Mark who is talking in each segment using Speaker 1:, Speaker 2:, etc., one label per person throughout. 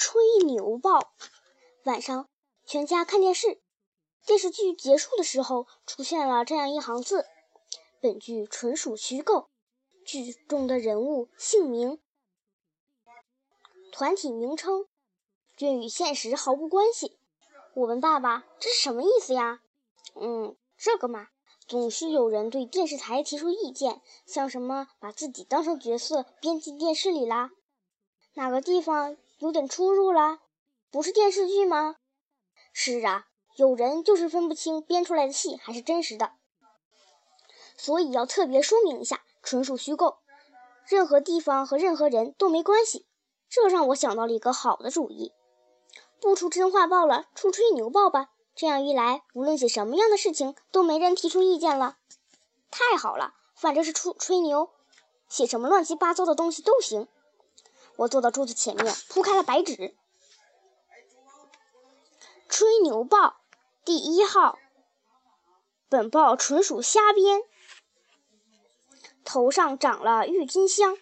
Speaker 1: 吹牛报。晚上，全家看电视。电视剧结束的时候，出现了这样一行字：“本剧纯属虚构，剧中的人物姓名、团体名称均与现实毫无关系。”我问爸爸：“这是什么意思呀？”“嗯，这个嘛，总是有人对电视台提出意见，像什么把自己当成角色编进电视里啦，哪个地方有点出入啦，不是电视剧吗？”“是啊。”有人就是分不清编出来的戏还是真实的，所以要特别说明一下，纯属虚构，任何地方和任何人都没关系。这让我想到了一个好的主意，不出真话报了，出吹牛报吧。这样一来，无论写什么样的事情，都没人提出意见了。太好了，反正是出吹牛，写什么乱七八糟的东西都行。我坐到桌子前面，铺开了白纸，吹牛报。第一号，本报纯属瞎编。头上长了郁金香，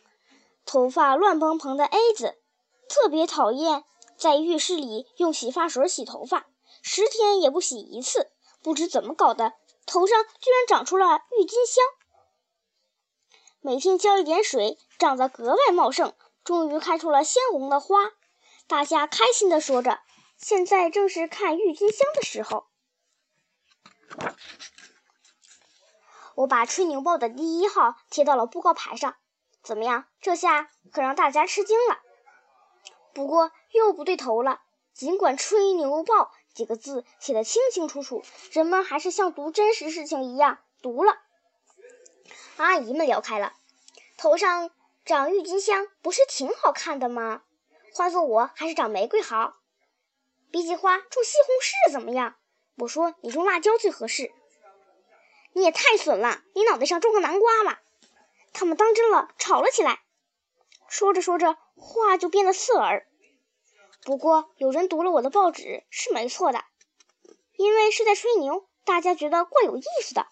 Speaker 1: 头发乱蓬蓬的 A 子，特别讨厌在浴室里用洗发水洗头发，十天也不洗一次。不知怎么搞的，头上居然长出了郁金香。每天浇一点水，长得格外茂盛，终于开出了鲜红的花。大家开心地说着。现在正是看郁金香的时候。我把吹牛报的第一号贴到了布告牌上，怎么样？这下可让大家吃惊了。不过又不对头了。尽管“吹牛报”几个字写得清清楚楚，人们还是像读真实事情一样读了。阿姨们聊开了：“头上长郁金香不是挺好看的吗？换做我还是长玫瑰好。比起花，种西红柿怎么样？”我说：“你种辣椒最合适。”你也太损了！你脑袋上种个南瓜吧！他们当真了，吵了起来。说着说着，话就变得刺耳。不过有人读了我的报纸是没错的，因为是在吹牛，大家觉得怪有意思的。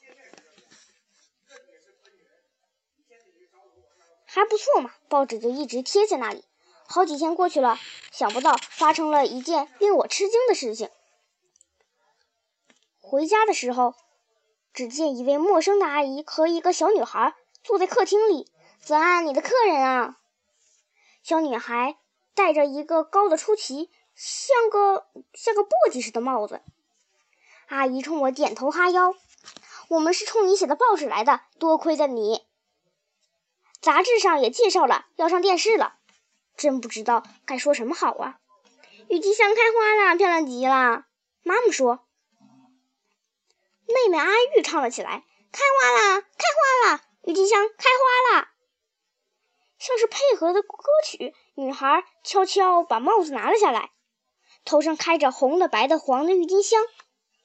Speaker 1: 还不错嘛，报纸就一直贴在那里。好几天过去了，想不到发生了一件令我吃惊的事情。回家的时候，只见一位陌生的阿姨和一个小女孩坐在客厅里。子安，你的客人啊！小女孩戴着一个高的出奇，像个像个簸箕似的帽子。阿姨冲我点头哈腰：“我们是冲你写的报纸来的，多亏了你。杂志上也介绍了要上电视了，真不知道该说什么好啊！”郁金香开花了，漂亮极了。妈妈说。妹妹阿玉唱了起来：“开花啦，开花啦，郁金香开花啦！”像是配合的歌曲。女孩悄悄把帽子拿了下来，头上开着红的、白的、黄的郁金香。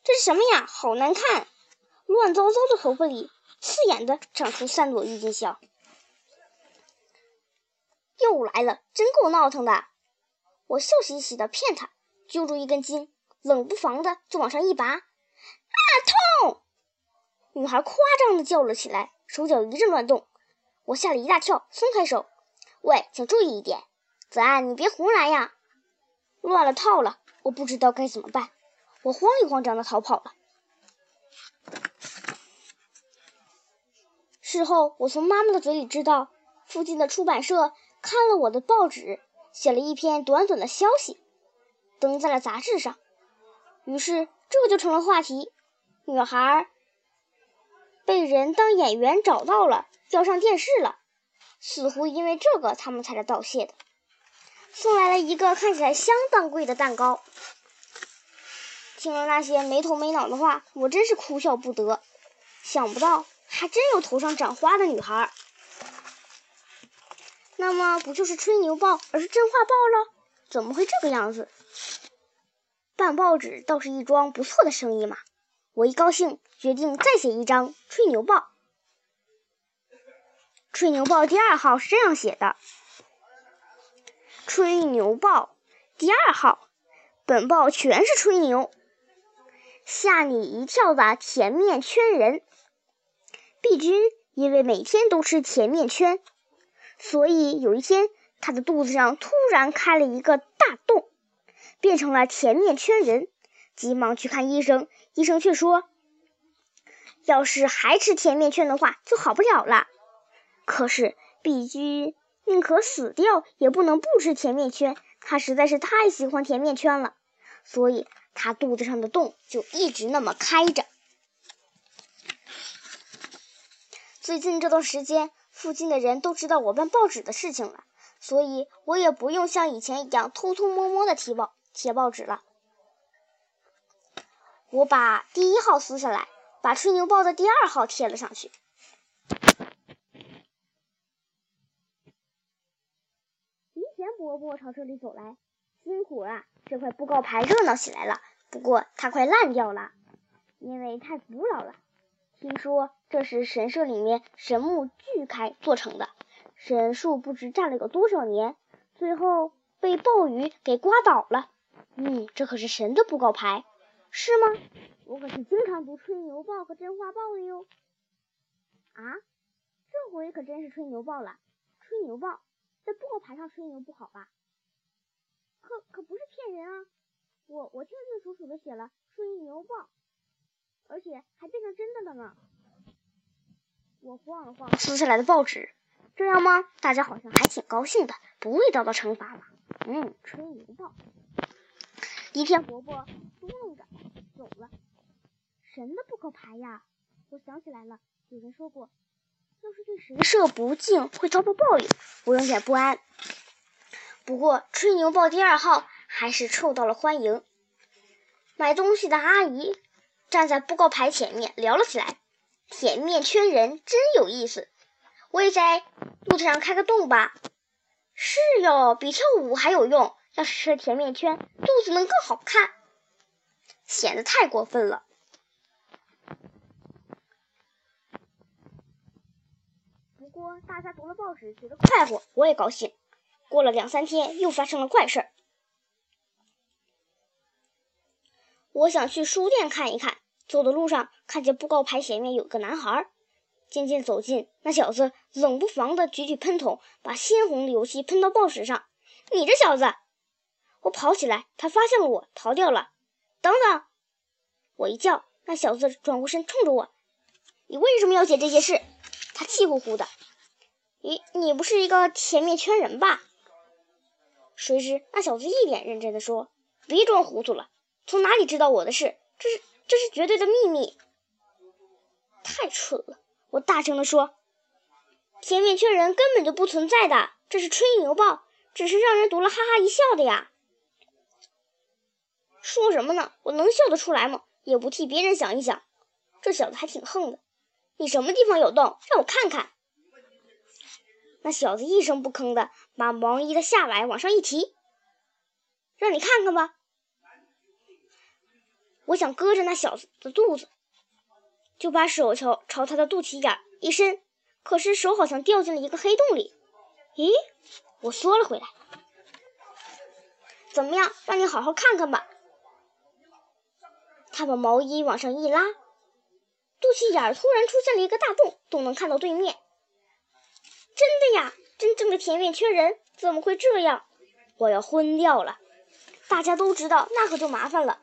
Speaker 1: 这是什么呀？好难看！乱糟糟的头发里，刺眼的长出三朵郁金香。又来了，真够闹腾的！我笑嘻嘻的骗他，揪住一根筋，冷不防的就往上一拔。啊痛！女孩夸张的叫了起来，手脚一阵乱动。我吓了一大跳，松开手。喂，请注意一点，子安，你别胡来呀！乱了套了，我不知道该怎么办。我慌里慌张的逃跑了。事后，我从妈妈的嘴里知道，附近的出版社看了我的报纸，写了一篇短短的消息，登在了杂志上。于是，这就成了话题。女孩被人当演员找到了，要上电视了。似乎因为这个，他们才来道谢的。送来了一个看起来相当贵的蛋糕。听了那些没头没脑的话，我真是哭笑不得。想不到还真有头上长花的女孩。那么不就是吹牛报，而是真话报了？怎么会这个样子？办报纸倒是一桩不错的生意嘛。我一高兴，决定再写一张吹牛报。吹牛报第二号是这样写的：吹牛报第二号，本报全是吹牛，吓你一跳的甜面圈人。毕君因为每天都吃甜面圈，所以有一天他的肚子上突然开了一个大洞。变成了甜面圈人，急忙去看医生。医生却说，要是还吃甜面圈的话，就好不了了。可是碧君宁可死掉，也不能不吃甜面圈。他实在是太喜欢甜面圈了，所以他肚子上的洞就一直那么开着。最近这段时间，附近的人都知道我办报纸的事情了，所以我也不用像以前一样偷偷摸摸的贴报贴报纸了。我把第一号撕下来，把吹牛报的第二号贴了上去。提前伯伯朝这里走来，辛苦了，这块布告牌热闹起来了。不过它快烂掉了，因为太古老了。听说这是神社里面神木锯开做成的，神树不知站了有多少年，最后被暴雨给刮倒了。嗯，这可是神的布告牌，是吗？我可是经常读吹牛报和真话报的哟。啊，这回可真是吹牛报了。吹牛报在布告牌上吹牛不好吧？可可不是骗人啊！我我清清楚楚的写了吹牛报。而且还变成真的了呢！我晃了晃撕下来的报纸，这样吗？大家好像还挺高兴的，不会遭到惩罚了。嗯，吹牛报。一片伯伯嘟囔着走了。神的扑克牌呀！我想起来了，有人说过，要是对神社不敬，会遭到报应。我有点不安。不过吹牛报第二号还是受到了欢迎。买东西的阿姨。站在布告牌前面聊了起来，甜面圈人真有意思。我也在肚子上开个洞吧。是哟，比跳舞还有用。要是吃甜面圈，肚子能更好看。显得太过分了。不过大家读了报纸，觉得快活，我也高兴。过了两三天，又发生了怪事儿。我想去书店看一看。走的路上，看见布告牌前面有个男孩。渐渐走近，那小子冷不防地举起喷筒，把鲜红的油漆喷到报纸上。你这小子！我跑起来，他发现了我，逃掉了。等等！我一叫，那小子转过身，冲着我：“你为什么要写这些事？”他气呼呼的：“咦，你不是一个甜面圈人吧？”谁知那小子一脸认真的说：“别装糊涂了，从哪里知道我的事？这是……”这是绝对的秘密，太蠢了！我大声地说：“甜面圈人根本就不存在的，这是吹牛报，只是让人读了哈哈一笑的呀。”说什么呢？我能笑得出来吗？也不替别人想一想。这小子还挺横的。你什么地方有洞？让我看看。那小子一声不吭的把毛衣的下摆往上一提，让你看看吧。我想割着那小子的肚子，就把手朝朝他的肚脐眼一伸，可是手好像掉进了一个黑洞里。咦，我缩了回来。怎么样？让你好好看看吧。他把毛衣往上一拉，肚脐眼突然出现了一个大洞，都能看到对面。真的呀，真正的甜面圈人怎么会这样？我要昏掉了。大家都知道，那可就麻烦了。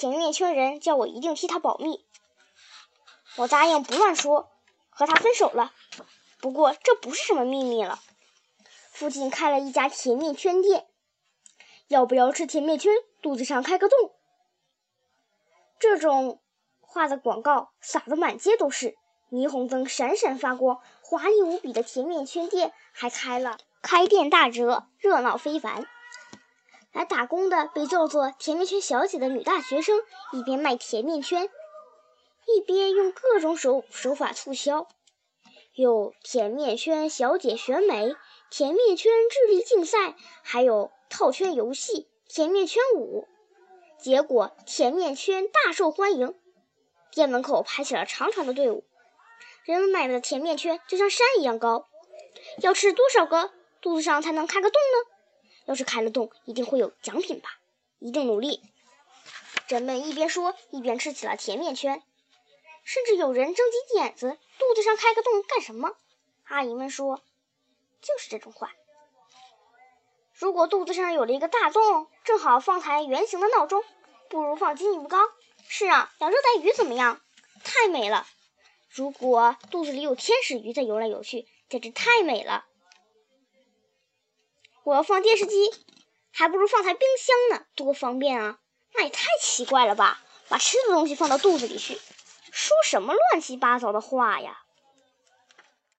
Speaker 1: 甜面圈人叫我一定替他保密，我答应不乱说，和他分手了。不过这不是什么秘密了，附近开了一家甜面圈店，要不要吃甜面圈？肚子上开个洞。这种画的广告撒的满街都是，霓虹灯闪闪发光，华丽无比的甜面圈店还开了开店大折，热闹非凡。来打工的被叫做“甜面圈小姐”的女大学生，一边卖甜面圈，一边用各种手手法促销，有甜面圈小姐选美、甜面圈智力竞赛，还有套圈游戏、甜面圈舞。结果甜面圈大受欢迎，店门口排起了长长的队伍，人们买的甜面圈就像山一样高。要吃多少个肚子上才能开个洞呢？要是开了洞，一定会有奖品吧？一定努力。人们一边说，一边吃起了甜面圈，甚至有人争起点子：肚子上开个洞干什么？阿姨们说：“就是这种话。”如果肚子上有了一个大洞，正好放台圆形的闹钟，不如放金鱼缸。是啊，养热带鱼怎么样？太美了。如果肚子里有天使鱼在游来游去，简直太美了。我要放电视机，还不如放台冰箱呢，多方便啊！那也太奇怪了吧，把吃的东西放到肚子里去，说什么乱七八糟的话呀！